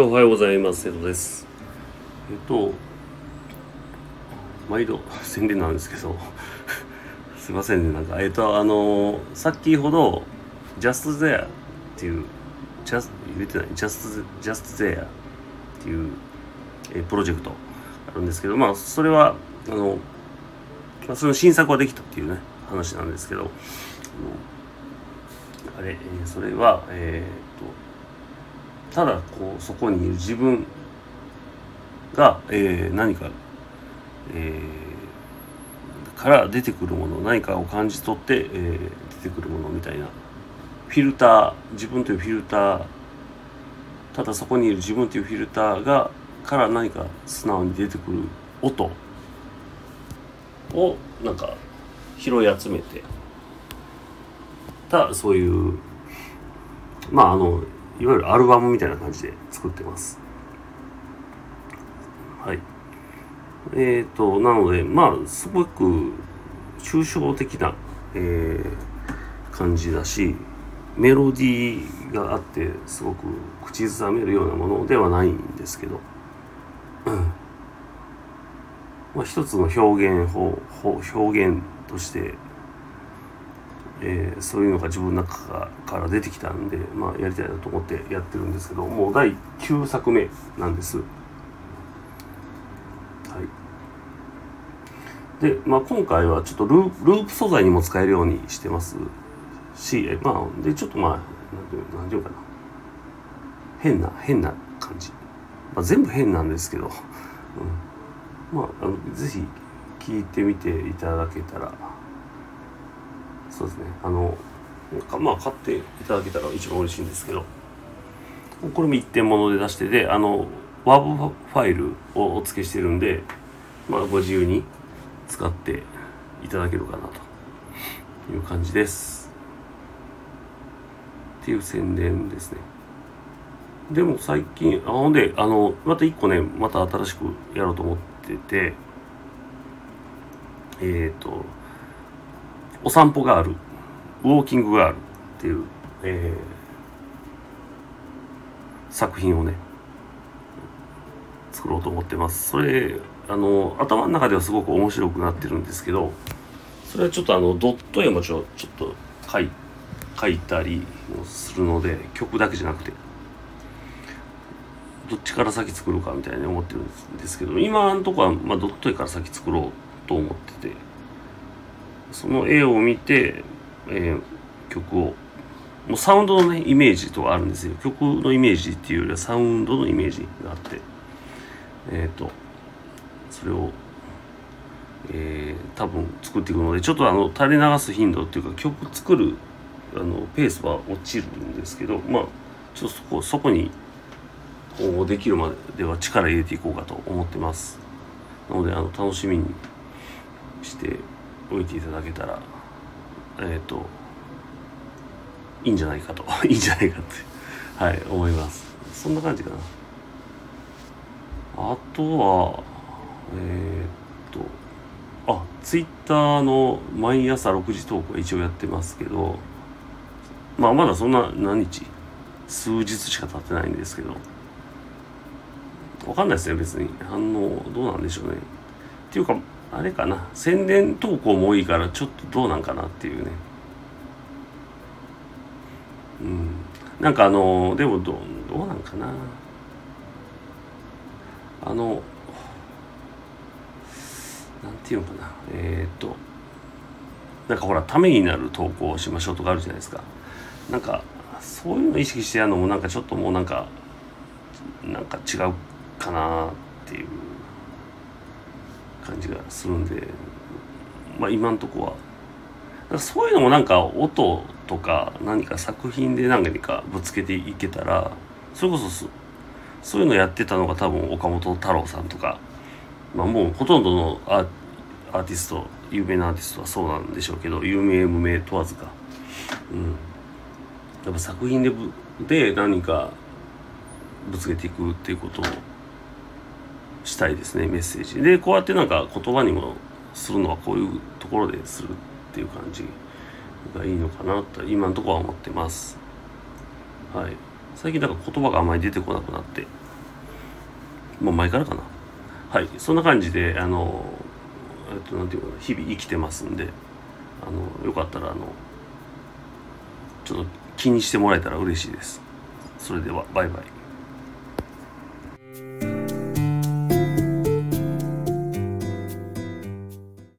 おはようございます。瀬戸です。えっと、毎度宣伝なんですけど、すいませんね、なんか、えっと、あの、さっきほど、just there っていう、just、言ってない、just, just there っていう、えープロジェクトあるんですけど、まあ、それは、あの、まあ、その新作ができたっていうね、話なんですけど、ああれ、えーそれは、えーっと、ただこうそこにいる自分が、えー何か、えーから出てくるもの何かを感じ取って、えー出てくるものみたいな。フィルター自分というフィルター。ただそこにいる自分というフィルターがから何か素直に出てくる音。をなんか拾い集めて。たそういうまああのいわゆるアルバムみたいな感じで作ってます。はい。えっ、と、なので、まあ、すごく抽象的な、えー感じだし、メロディーがあって、すごく口ずさめるようなものではないんですけど、うんまあ、一つの表現法、法表現として、えーそういうのが自分の中から出てきたんで、まあ、やりたいなと思ってやってるんですけどもう第9作目なんです。はい、で、まあ、今回はちょっとルーループ素材にも使えるようにしてますし、まあ、でちょっとまあなんていうなんていうかな。変な変な感じ、まあ、全部変なんですけど、うん、まああのぜひ聞いてみていただけたらそうですね。あのまあ買っていただけたら一番嬉しいんですけど。これも一点物で出してであの WAV ファイルをお付けしてるんでまあご自由に使っていただけるかなという感じです。っていう宣伝ですね。でも最近あほんであのまた一個ねまた新しくやろうと思っててえっ、とお散歩がある。ウォーキングがあるっていう、えー。作品をね作ろうと思ってます。それあの頭の中ではすごく面白くなってるんですけどそれはちょっとあのドット絵もちょちょっと書い書いたりもするので曲だけじゃなくてどっちから先作るかみたいに思ってるんですけど今のところは、まあ、ドット絵から先作ろうと思っててその絵を見て、えー曲を。もうサウンドのねイメージとかあるんですよ。曲のイメージっていうよりはサウンドのイメージがあって。えっ、とそれをえー多分作っていくのでちょっとあの垂れ流す頻度っていうか曲作るあのペースは落ちるんですけどまあちょっとそこそこに今後できるまでは力入れていこうかと思ってます。なのであの楽しみにしておいていただけたらえっ、といいんじゃないかと。いいんじゃないかってはい思います。そんな感じかな。あとはえーっとあツイッターの毎朝6時投稿一応やってますけどまあまだそんな何日数日しか経ってないんですけどわかんないですね別に。反応どうなんでしょうね。っていうかあれかな。宣伝投稿も多いからちょっとどうなんかなっていうね。うん。なんかあのでもどどうなんかな。あのなんていうのかな。えーっとなんかほらためになる投稿をしましょうとかあるじゃないですか。なんかそういうの意識してやるのもなんかちょっともうなんかなんか違うかなっていう。感じがするんでまあ今んとこは。そういうのもなんか音とか何か作品で何かぶつけていけたらそれこそそそういうのやってたのが多分岡本太郎さんとか、まあ、もうほとんどのアーアーティスト有名なアーティストはそうなんでしょうけど有名無名問わずか、うん、やっぱ作品でぶで何かぶつけていくっていうことをしたいですねメッセージ。でこうやってなんか言葉にもするのはこういうところでするっていう感じがいいのかなと今のところは思ってます。はい。最近だから言葉があまり出てこなくなって。もう前からかな。はい。そんな感じであのえっとなんていうかな。日々生きてますんであのよかったらあのちょっと気にしてもらえたら嬉しいです。それではバイバイ。